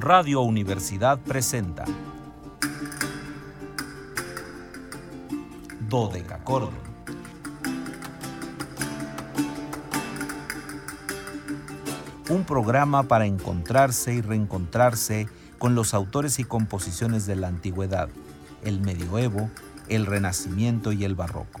Radio Universidad presenta Dodecacordon. Un programa para encontrarse y reencontrarse con los autores y composiciones de la antigüedad, el medioevo, el renacimiento y el barroco.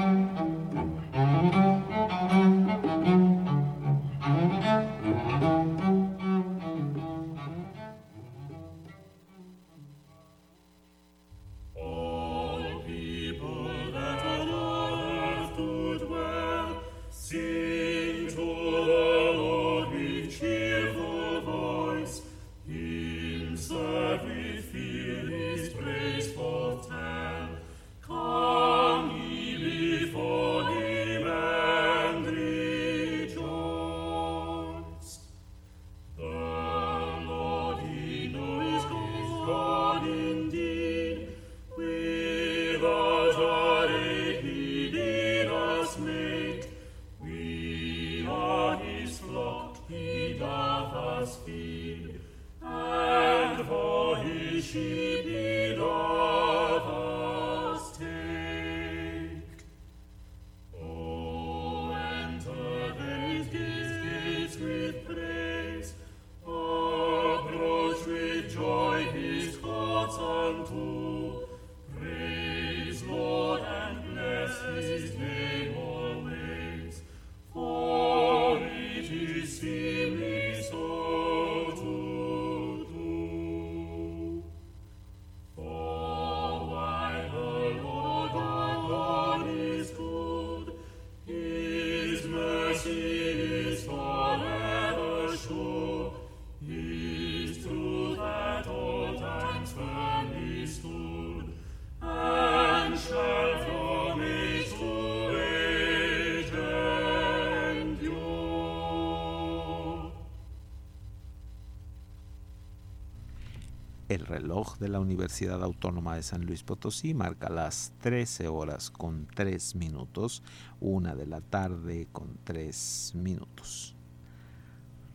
El reloj de la Universidad Autónoma de San Luis Potosí marca las 13 horas con 3 minutos, una de la tarde con 3 minutos.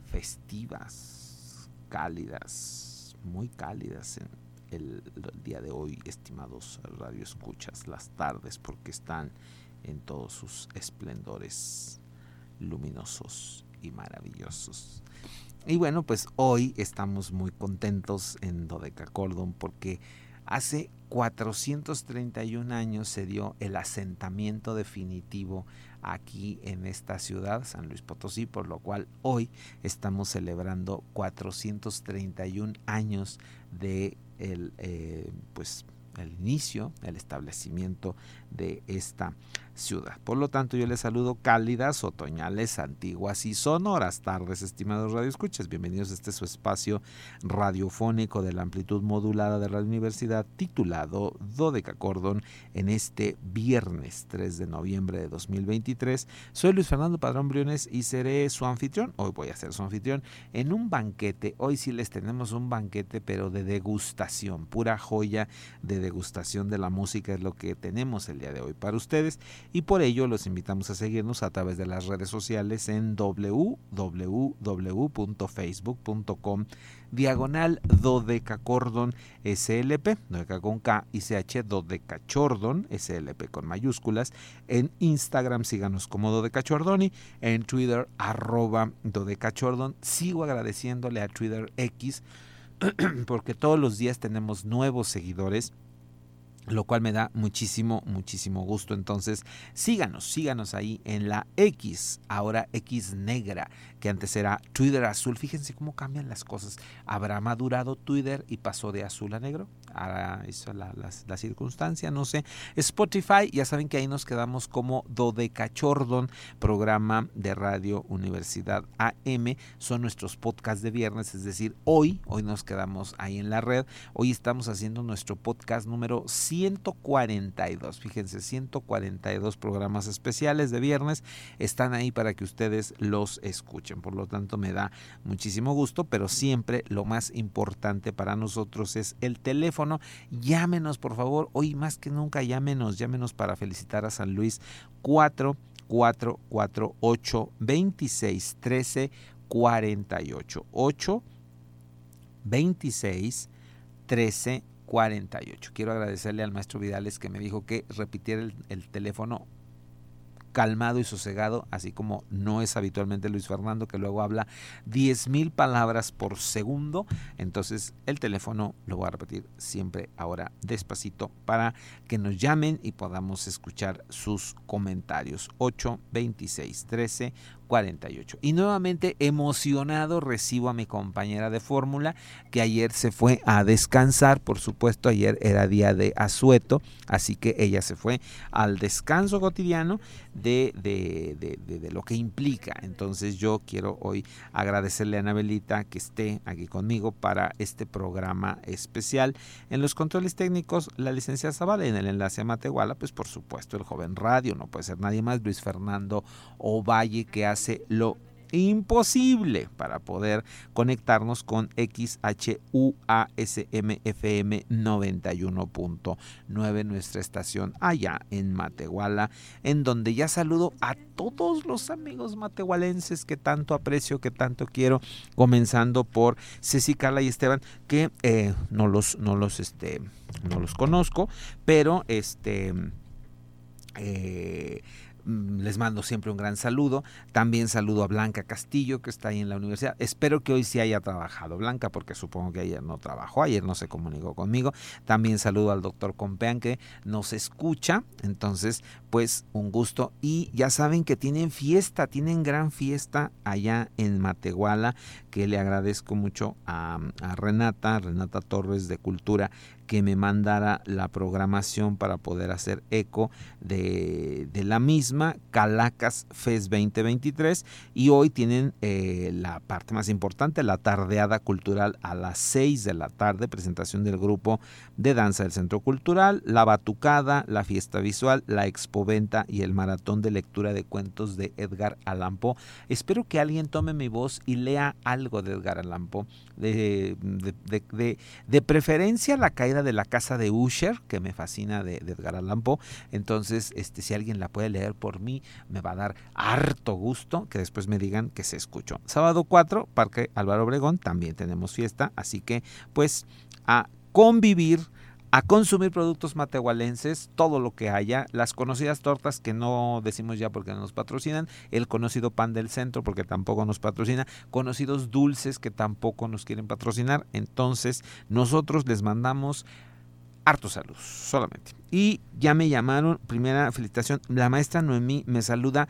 Festivas, cálidas, muy cálidas en el, el día de hoy, estimados radioescuchas, las tardes porque están en todos sus esplendores luminosos y maravillosos. Y bueno, pues hoy estamos muy contentos en Dodecacordon porque hace 431 años se dio el asentamiento definitivo aquí en esta ciudad, San Luis Potosí, por lo cual hoy estamos celebrando 431 años de el, eh, pues, el inicio, el establecimiento de esta ciudad. Por lo tanto, yo les saludo cálidas, otoñales, antiguas y sonoras tardes, estimados radioescuchas. Bienvenidos a este su espacio radiofónico de la amplitud modulada de Radio Universidad titulado Dodeca Cordón en este viernes 3 de noviembre de 2023. Soy Luis Fernando Padrón Briones y seré su anfitrión. Hoy voy a ser su anfitrión en un banquete. Hoy sí les tenemos un banquete, pero de degustación, pura joya de degustación de la música es lo que tenemos el día de hoy para ustedes y por ello los invitamos a seguirnos a través de las redes sociales en www.facebook.com diagonal dodecacordon slp, dodeca con K y CH dodecachordon slp con mayúsculas, en Instagram síganos como dodecachordoni, en Twitter arroba dodecachordon, sigo agradeciéndole a Twitter X porque todos los días tenemos nuevos seguidores lo cual me da muchísimo, muchísimo gusto. Entonces, síganos, síganos ahí en la X, ahora X negra, que antes era Twitter azul. Fíjense cómo cambian las cosas. Habrá madurado Twitter y pasó de azul a negro. Ahora hizo la, la, circunstancia, no sé. Spotify, ya saben que ahí nos quedamos como Dodecachordon, programa de Radio Universidad AM. Son nuestros podcasts de viernes, es decir, hoy, hoy nos quedamos ahí en la red. Hoy estamos haciendo nuestro podcast número 5 142. Fíjense, 142 programas especiales de viernes están ahí para que ustedes los escuchen. Por lo tanto, me da muchísimo gusto, pero siempre lo más importante para nosotros es el teléfono. Llámenos, por favor. Hoy más que nunca, llámenos, llámenos para felicitar a San Luis 4 4 4 8 26 13 48 8 26 13 48. Quiero agradecerle al maestro Vidales que me dijo que repitiera el teléfono calmado y sosegado, así como no es habitualmente Luis Fernando, que luego habla 10 mil palabras por segundo. Entonces el teléfono lo voy a repetir siempre ahora despacito para que nos llamen y podamos escuchar sus comentarios. 8 26 13 48. Y nuevamente emocionado recibo a mi compañera de fórmula que ayer se fue a descansar, por supuesto ayer era día de asueto, así que ella se fue al descanso cotidiano de, de, de, lo que implica. Entonces yo quiero hoy agradecerle a Anabelita que esté aquí conmigo para este programa especial. En los controles técnicos la licencia Zavala, en el enlace a Matehuala, pues por supuesto el joven radio, no puede ser nadie más, Luis Fernando Ovalle que ha hace lo imposible para poder conectarnos con XHUASMFM 91.9, nuestra estación allá en Matehuala, en donde ya saludo a todos los amigos matehualenses que tanto aprecio, que tanto quiero, comenzando por Ceci, Carla y Esteban, que eh, no los, no los, este, no los conozco, pero este... Eh, les mando siempre un gran saludo. También saludo a Blanca Castillo, que está ahí en la universidad. Espero que hoy sí haya trabajado Blanca, porque supongo que ayer no trabajó, ayer no se comunicó conmigo. También saludo al doctor Compean, que nos escucha. Entonces, pues un gusto. Y ya saben que tienen fiesta, tienen gran fiesta allá en Matehuala, que le agradezco mucho a, a Renata, Renata Torres de Cultura, que me mandara la programación para poder hacer eco de, la misma, Calacas FES 2023, y hoy tienen eh, la parte más importante, la tardeada cultural a las 6 de la tarde, presentación del grupo de danza del Centro Cultural, la batucada, la fiesta visual, la expoventa y el maratón de lectura de cuentos de Edgar Allan Poe. Espero que alguien tome mi voz y lea algo de Edgar Allan Poe, de, de, de preferencia la caída de la casa de Usher, que me fascina de, Edgar Allan Poe. Entonces, este, si alguien la puede leer por mí, me va a dar harto gusto que después me digan que se escuchó. Sábado 4, Parque Álvaro Obregón, también tenemos fiesta, así que pues a convivir a consumir productos matehualenses, todo lo que haya, las conocidas tortas que no decimos ya porque no nos patrocinan, el conocido pan del centro porque tampoco nos patrocina, conocidos dulces que tampoco nos quieren patrocinar, entonces nosotros les mandamos harto salud, solamente. Y ya me llamaron, primera felicitación, la maestra Noemí me saluda.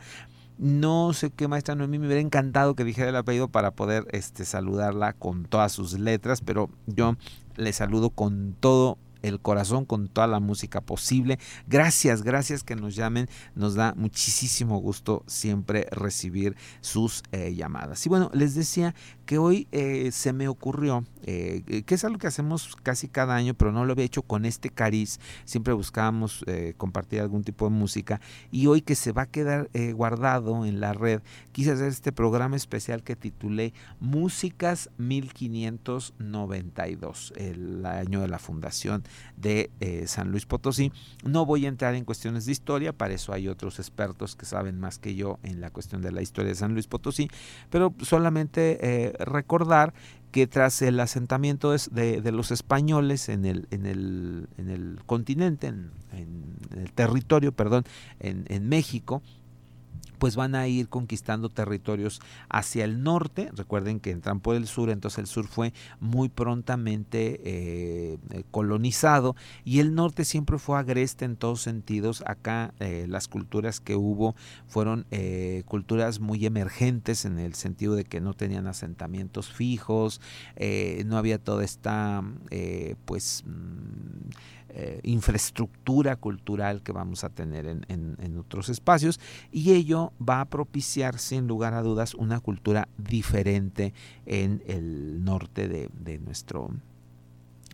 No sé qué maestra Noemí, me hubiera encantado que dijera el apellido para poder este, saludarla con todas sus letras, pero yo le saludo con todo el corazón con toda la música posible. Gracias, gracias que nos llamen. Nos da muchísimo gusto siempre recibir sus eh, llamadas. Y bueno, les decía que hoy eh, se me ocurrió, eh, que es algo que hacemos casi cada año, pero no lo había hecho con este cariz. Siempre buscábamos compartir algún tipo de música. Y hoy que se va a quedar guardado en la red, quise hacer este programa especial que titulé Músicas 1592, el año de la fundación de eh, San Luis Potosí. No voy a entrar en cuestiones de historia, para eso hay otros expertos que saben más que yo en la cuestión de la historia de San Luis Potosí, pero solamente eh, recordar que tras el asentamiento de, los españoles en el, en el, en el continente, en, el territorio, perdón, en, en México, pues van a ir conquistando territorios hacia el norte. Recuerden que entran por el sur, entonces el sur fue muy prontamente eh, eh, colonizado y el norte siempre fue agreste en todos sentidos. Acá eh, las culturas que hubo fueron culturas muy emergentes en el sentido de que no tenían asentamientos fijos, no había toda esta pues mm, eh, infraestructura cultural que vamos a tener en, otros espacios y ello va a propiciar sin lugar a dudas una cultura diferente en el norte de, nuestro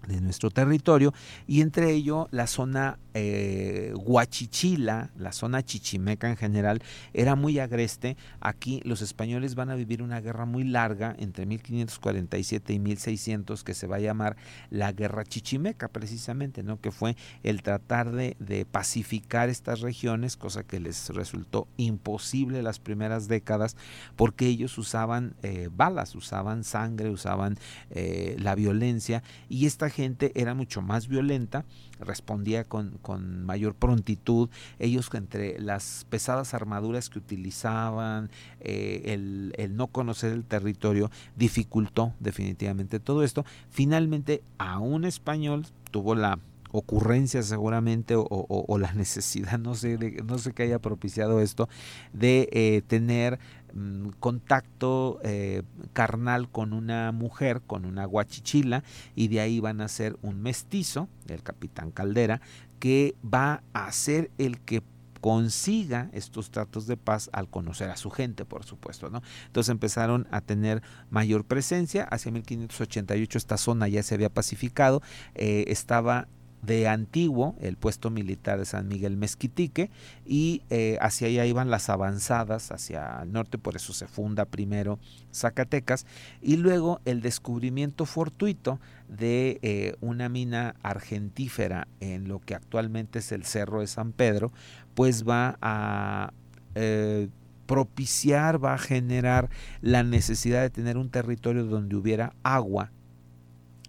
de nuestro territorio y entre ello la zona eh, Huachichila, la zona chichimeca en general, era muy agreste. Aquí los españoles van a vivir una guerra muy larga entre 1547 y 1600 que se va a llamar la guerra chichimeca precisamente, ¿no? que fue el tratar de, pacificar estas regiones, cosa que les resultó imposible las primeras décadas porque ellos usaban eh, balas, usaban sangre, usaban eh, la violencia y esta gente era mucho más violenta, respondía con, mayor prontitud. Ellos entre las pesadas armaduras que utilizaban, eh, el, no conocer el territorio, dificultó definitivamente todo esto. Finalmente, a un español tuvo la ocurrencia seguramente o, la necesidad, no sé, no sé qué haya propiciado esto, de eh, tener Mm, contacto eh, carnal con una mujer, con una guachichila, y de ahí van a ser un mestizo, el capitán Caldera, que va a ser el que consiga estos tratos de paz al conocer a su gente, por supuesto, ¿no? Entonces empezaron a tener mayor presencia. Hacia 1588 esta zona ya se había pacificado, eh, estaba de antiguo el puesto militar de San Miguel Mezquitique y eh, hacia allá iban las avanzadas hacia el norte, por eso se funda primero Zacatecas y luego el descubrimiento fortuito de eh, una mina argentífera en lo que actualmente es el Cerro de San Pedro, pues va a... Eh, propiciar, va a generar la necesidad de tener un territorio donde hubiera agua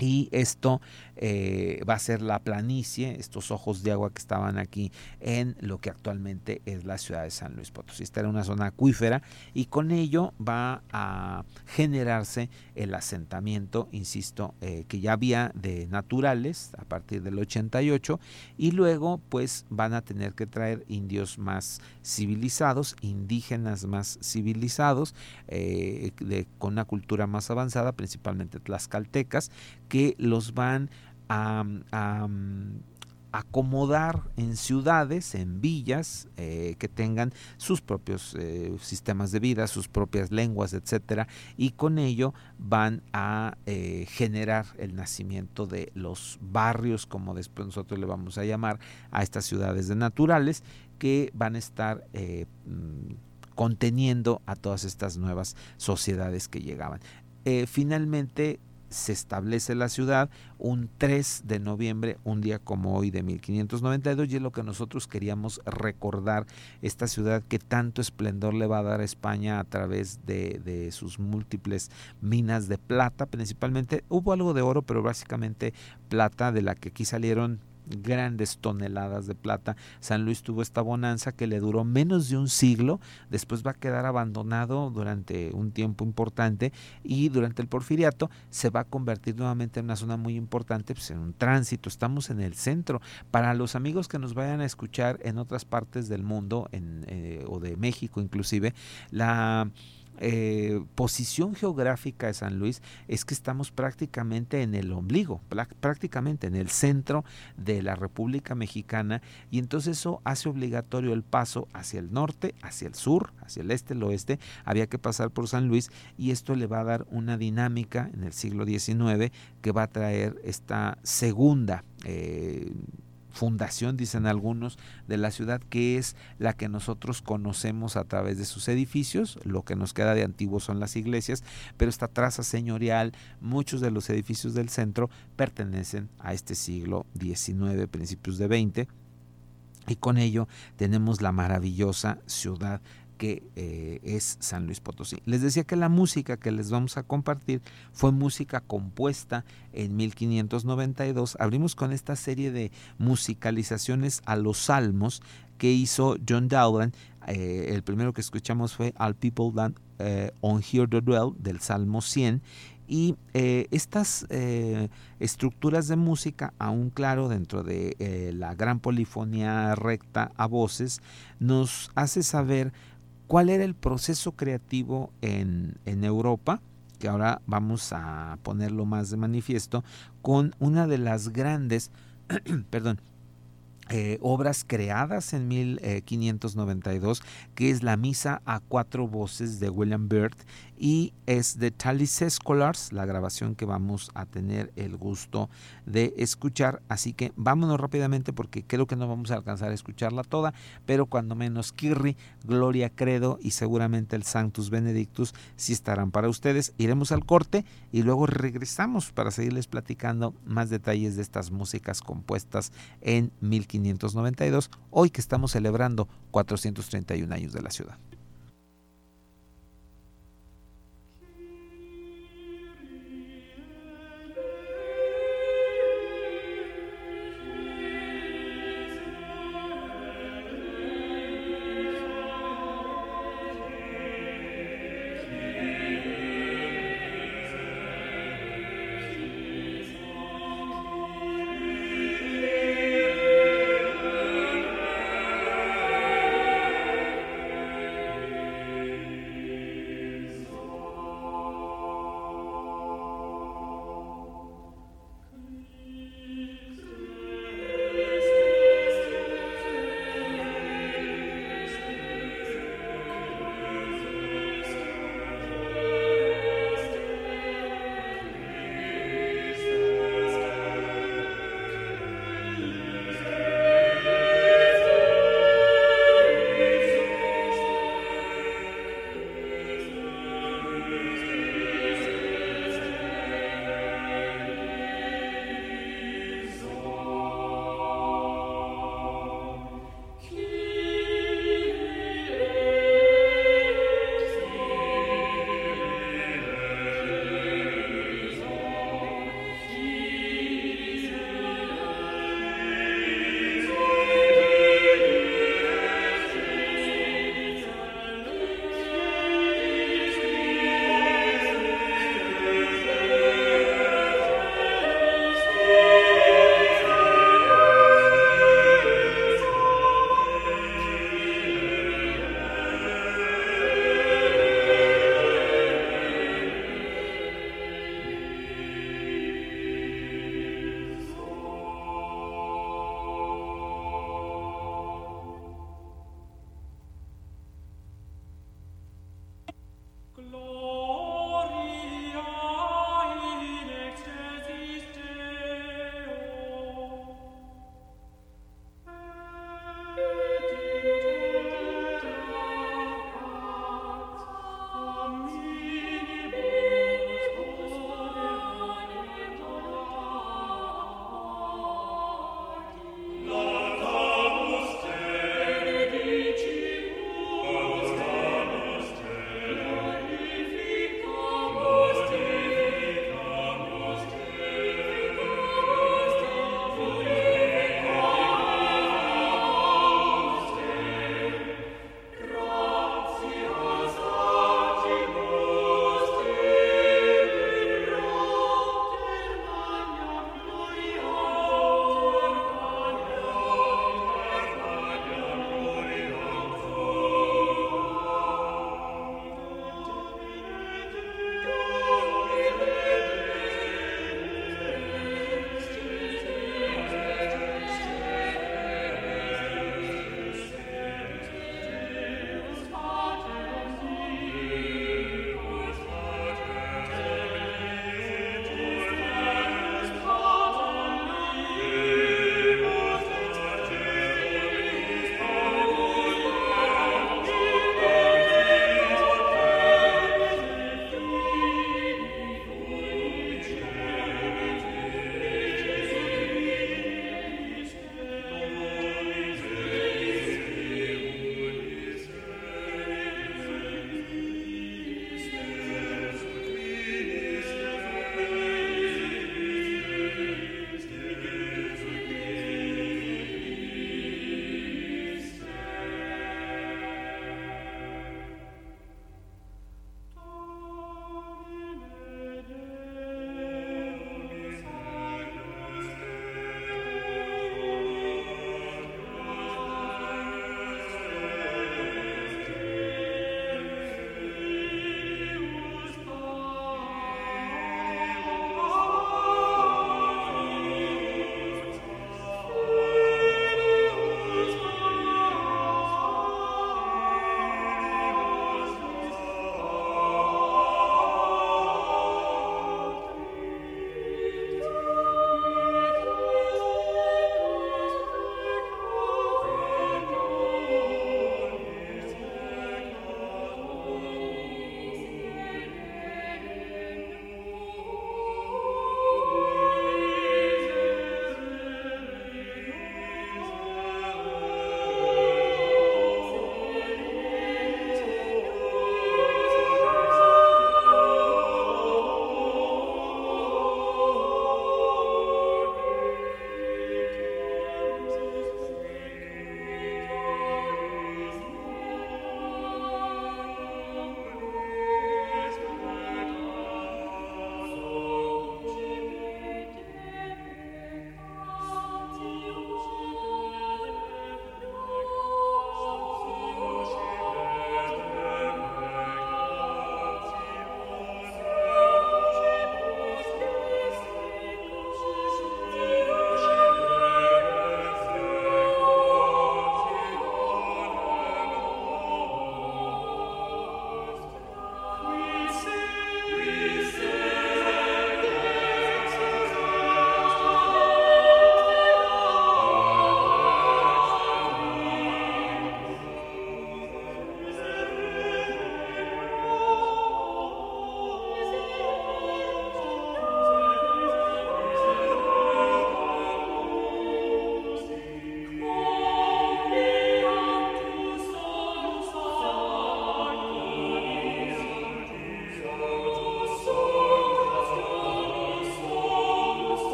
y esto eh, va a ser la planicie, estos ojos de agua que estaban aquí en lo que actualmente es la ciudad de San Luis Potosí. Esta era una zona acuífera y con ello va a generarse el asentamiento, insisto, eh, que ya había de naturales a partir del 88 y luego pues van a tener que traer indios más civilizados, indígenas más civilizados, eh, con una cultura más avanzada, principalmente tlaxcaltecas, que los van acomodar en ciudades, en villas, eh, que tengan sus propios eh, sistemas de vida, sus propias lenguas, etcétera, y con ello van a eh, generar el nacimiento de los barrios, como después nosotros le vamos a llamar a estas ciudades de naturales, que van a estar mm, conteniendo a todas estas nuevas sociedades que llegaban. finalmente se establece la ciudad un 3 de noviembre, un día como hoy de 1592, y es lo que nosotros queríamos recordar, esta ciudad que tanto esplendor le va a dar a España a través de, de sus múltiples minas de plata, principalmente. Hubo algo de oro, pero básicamente plata, de la que aquí salieron grandes toneladas de plata. San Luis tuvo esta bonanza que le duró menos de un siglo, después va a quedar abandonado durante un tiempo importante y durante el porfiriato se va a convertir nuevamente en una zona muy importante, pues en un tránsito, estamos en el centro. Para los amigos que nos vayan a escuchar en otras partes del mundo en, eh, o de México inclusive, la eh, posición geográfica de San Luis es que estamos prácticamente en el ombligo, prácticamente en el centro de la República Mexicana y entonces eso hace obligatorio el paso hacia el norte, hacia el sur, hacia el este, el oeste, había que pasar por San Luis y esto le va a dar una dinámica en el siglo XIX que va a traer esta segunda eh, fundación, dicen algunos, de la ciudad, que es la que nosotros conocemos a través de sus edificios. Lo que nos queda de antiguo son las iglesias, pero esta traza señorial, muchos de los edificios del centro pertenecen a este siglo XIX, principios de XX. Y con ello tenemos la maravillosa ciudad que eh, es San Luis Potosí. Les decía que la música que les vamos a compartir fue música compuesta en 1592. Abrimos con esta serie de musicalizaciones a los salmos que hizo John Dowland. Eh, el primero que escuchamos fue All People That eh, On Here the Dwell del Salmo 100 y estas estructuras de música, aún claro, dentro de la gran polifonía recta a voces, nos hace saber cuál era el proceso creativo en, Europa, que ahora vamos a ponerlo más de manifiesto, con una de las grandes, perdón, eh, obras creadas en 1592, que es la Misa a cuatro voces de William Byrd y es de Tallis Scholars, la grabación que vamos a tener el gusto de escuchar. Así que vámonos rápidamente porque creo que no vamos a alcanzar a escucharla toda, pero cuando menos Kirri, Gloria Credo y seguramente el Sanctus Benedictus sí estarán para ustedes. Iremos al corte y luego regresamos para seguirles platicando más detalles de estas músicas compuestas en 1592, hoy que estamos celebrando 431 años de la ciudad.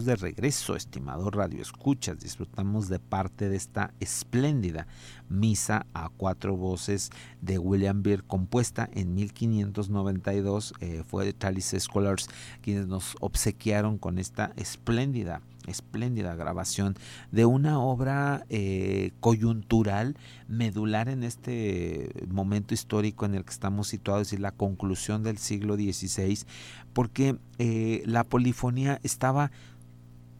De regreso, estimado Radio Escuchas. Disfrutamos de parte de esta espléndida misa a cuatro voces de William Beer, compuesta en 1592. Eh, fue de Chalice Scholars quienes nos obsequiaron con esta espléndida espléndida grabación de una obra eh, coyuntural, medular en este momento histórico en el que estamos situados, decir, la conclusión del siglo XVI, porque eh, la polifonía estaba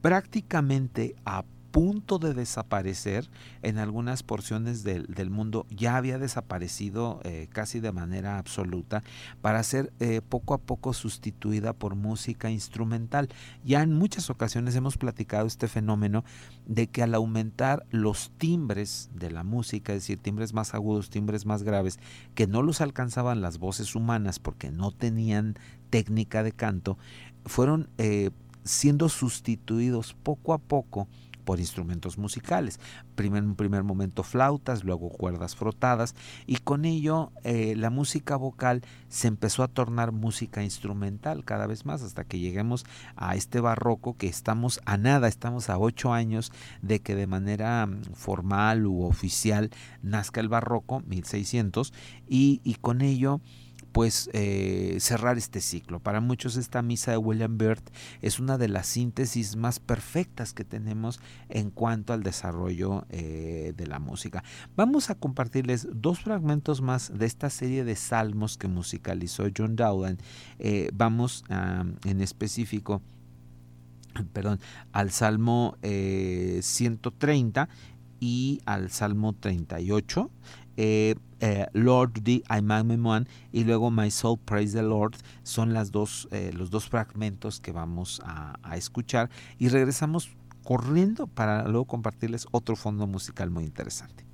prácticamente a punto de desaparecer en algunas porciones del, mundo, ya había desaparecido eh, casi de manera absoluta para ser eh, poco a poco sustituida por música instrumental. Ya en muchas ocasiones hemos platicado este fenómeno de que al aumentar los timbres de la música, es decir, timbres más agudos, timbres más graves, que no los alcanzaban las voces humanas porque no tenían técnica de canto, fueron eh, siendo sustituidos poco a poco por instrumentos musicales. Primer, en un primer momento flautas, luego cuerdas frotadas y con ello eh, la música vocal se empezó a tornar música instrumental cada vez más hasta que lleguemos a este barroco que estamos a nada, estamos a ocho años de que de manera mm, formal u oficial nazca el barroco, 1600, y, y con ello pues eh, cerrar este ciclo. Para muchos esta misa de William Byrd es una de las síntesis más perfectas que tenemos en cuanto al desarrollo eh, de la música. Vamos a compartirles dos fragmentos más de esta serie de salmos que musicalizó John Dowland. Eh, vamos en específico perdón, al Salmo 130 y al Salmo 38 eh, eh, Lord the I One y luego My Soul Praise the Lord son las dos, eh, los dos fragmentos que vamos a escuchar y regresamos corriendo para luego compartirles otro fondo musical muy interesante.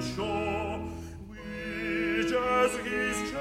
shore, which as his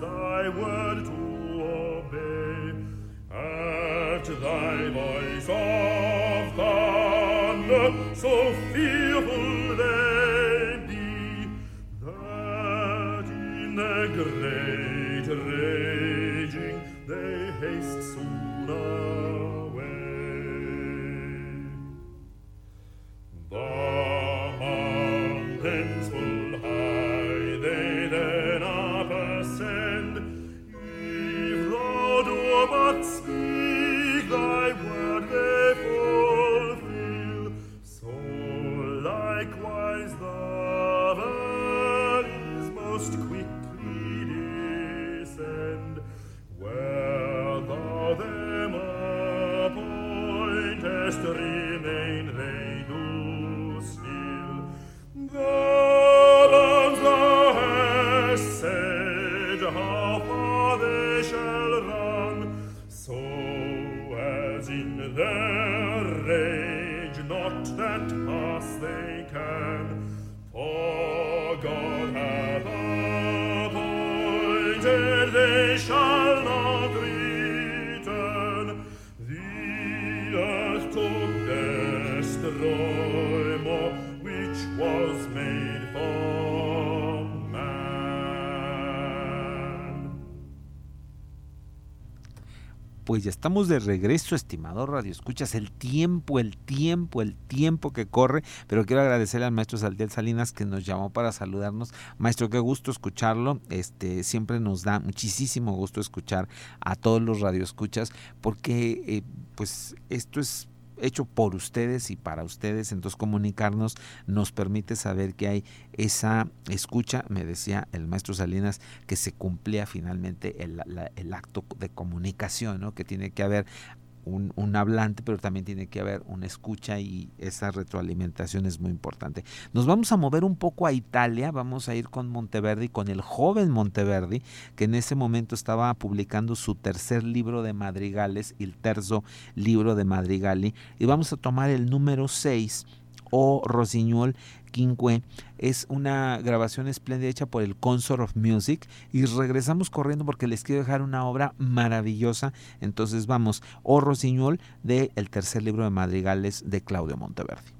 thy word to Pues ya estamos de regreso, estimado Radio Escuchas. El tiempo, el tiempo, el tiempo que corre. Pero quiero agradecerle al maestro Saldiel Salinas que nos llamó para saludarnos. Maestro, qué gusto escucharlo. Este siempre nos da muchísimo gusto escuchar a todos los radioescuchas porque eh, pues esto es hecho por ustedes y para ustedes, entonces comunicarnos nos permite saber que hay esa escucha, me decía el maestro Salinas, que se cumplía finalmente el, acto de comunicación, ¿no? que tiene que haber un, hablante, pero también tiene que haber una escucha y esa retroalimentación es muy importante. Nos vamos a mover un poco a Italia, vamos a ir con Monteverdi, con el joven Monteverdi, que en ese momento estaba publicando su tercer libro de madrigales, el terzo libro de madrigali, y vamos a tomar el número 6 o Rosiñol Quinque. Es una grabación espléndida hecha por el Consort of Music y regresamos corriendo porque les quiero dejar una obra maravillosa. Entonces vamos, O Rosiñol de el tercer libro de madrigales de Claudio Monteverdi.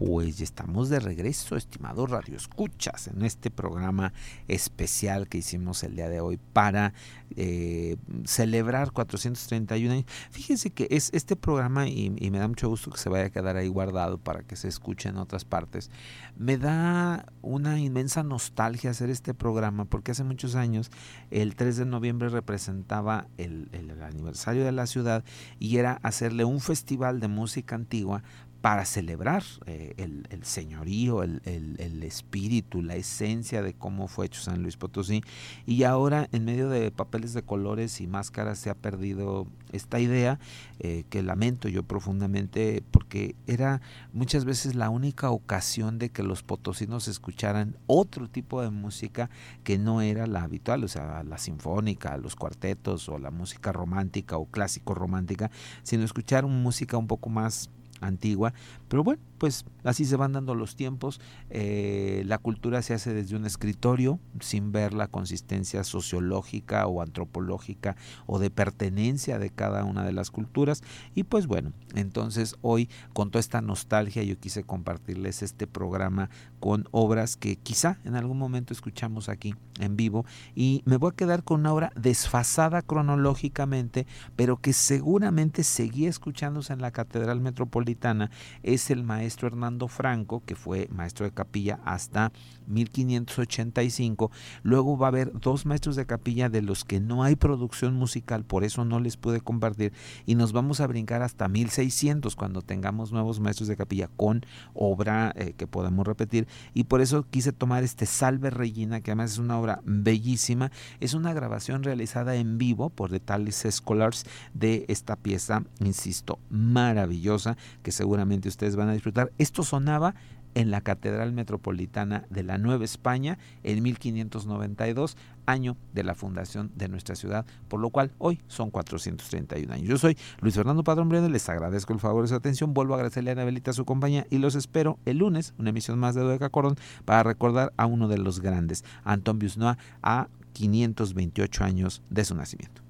Pues ya estamos de regreso, estimados Radio Escuchas, en este programa especial que hicimos el día de hoy para eh, celebrar 431 años. Fíjense que es este programa, y, me da mucho gusto que se vaya a quedar ahí guardado para que se escuche en otras partes, me da una inmensa nostalgia hacer este programa porque hace muchos años, el 3 de noviembre representaba el aniversario de la ciudad y era hacerle un festival de música antigua para celebrar eh, el, señorío, el, espíritu, la esencia de cómo fue hecho San Luis Potosí. Y ahora en medio de papeles de colores y máscaras se ha perdido esta idea eh, que lamento yo profundamente porque era muchas veces la única ocasión de que los potosinos escucharan otro tipo de música que no era la habitual, o sea, la sinfónica, los cuartetos o la música romántica o clásico romántica, sino escuchar música un poco más antigua, pero bueno, pues así se van dando los tiempos. Eh, la cultura se hace desde un escritorio, sin ver la consistencia sociológica o antropológica o de pertenencia de cada una de las culturas. Y pues bueno, entonces hoy con toda esta nostalgia yo quise compartirles este programa con obras que quizá en algún momento escuchamos aquí en vivo. Y me voy a quedar con una obra desfasada cronológicamente, pero que seguramente seguía escuchándose en la Catedral Metropolitana. Es el maestro maestro Hernando Franco, que fue maestro de capilla hasta 1585. Luego va a haber dos maestros de capilla de los que no hay producción musical, por eso no les pude compartir. Y nos vamos a brincar hasta 1600 cuando tengamos nuevos maestros de capilla con obra eh, que podamos repetir. Y por eso quise tomar este Salve Regina, que además es una obra bellísima. Es una grabación realizada en vivo por The Talis Scholars de esta pieza, insisto, maravillosa, que seguramente ustedes van a disfrutar esto sonaba en la Catedral Metropolitana de la Nueva España en 1592, año de la fundación de nuestra ciudad, por lo cual hoy son 431 años. Yo soy Luis Fernando Padrón Breno, les agradezco el favor de su atención, vuelvo a agradecerle a Anabelita su compañía y los espero el lunes, una emisión más de Dodeca Cordón, para recordar a uno de los grandes, Anton Busnoa, a 528 años de su nacimiento.